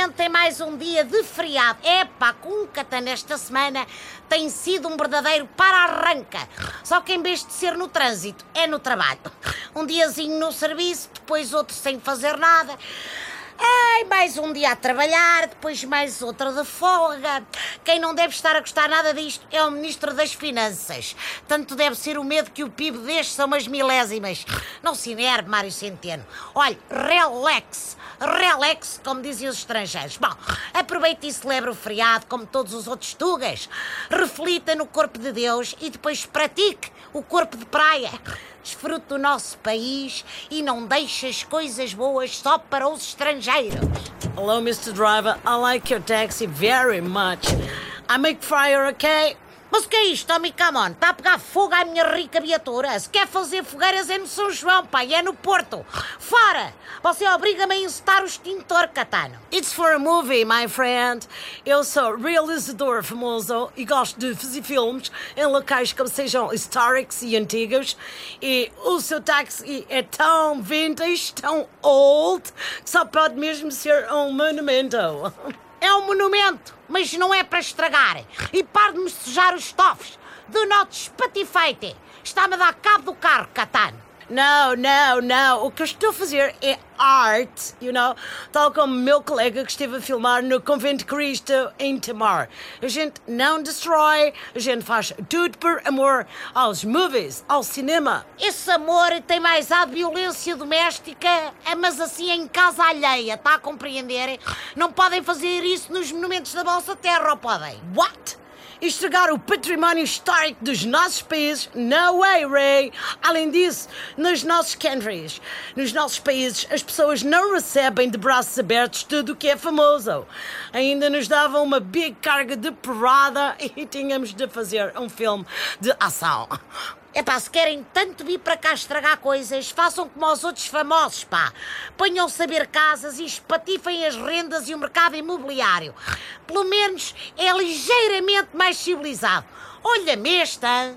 Finalmente é mais um dia de feriado. Epá, Cuncata nesta semana tem sido um verdadeiro para-arranca. Só que em vez de ser no trânsito, é no trabalho. Um diazinho no serviço, depois outro sem fazer nada. Ai, mais um dia a trabalhar, depois mais outra de folga. Quem não deve estar a gostar nada disto é o Ministro das Finanças. Tanto deve ser o medo que o PIB deste são umas milésimas. Não se inerve, Mário Centeno. Olhe, relax, relax, como dizem os estrangeiros. Bom, aproveite e celebre o feriado como todos os outros tugas. Reflita no corpo de Deus e depois pratique o corpo de praia. Desfrute do nosso país e não deixe as coisas boas só para os estrangeiros. Hello, Mr. Driver. I like your taxi very much. I make fryer, okay? Mas o que é isto, Tommy Camon? Está a pegar fogo à minha rica viatura? Se quer fazer fogueiras é no São João, pai, é no Porto. Fora! Você obriga-me a encetar o extintor, Catano. It's for a movie, my friend. Eu sou realizador famoso e gosto de fazer filmes em locais que sejam históricos e antigos. E o seu táxi é tão vintage, tão old, que só pode mesmo ser um monumento. É um monumento, mas não é para estragar. E pare de me sujar os estofos. Do not spatifeite. Está-me a dar cabo do carro, Catano. Não, não, não. O que eu estou a fazer é art, you know? Tal como o meu colega que esteve a filmar no Convento Cristo em Tamar. A gente não destrói, a gente faz tudo por amor aos movies, ao cinema. Esse amor tem mais a violência doméstica, mas assim em casa alheia, está a compreender? Não podem fazer isso nos monumentos da vossa terra, ou podem? What? Estragar o património histórico dos nossos países. No way, Ray! Além disso, nos nossos countries, nos nossos países, as pessoas não recebem de braços abertos tudo o que é famoso. Ainda nos davam uma big carga de porrada e tínhamos de fazer um filme de ação. É pá, se querem tanto vir para cá estragar coisas, façam como os outros famosos, pá. Ponham saber casas e espatifem as rendas e o mercado imobiliário. Pelo menos é ligeiramente mais civilizado. Olha-me esta.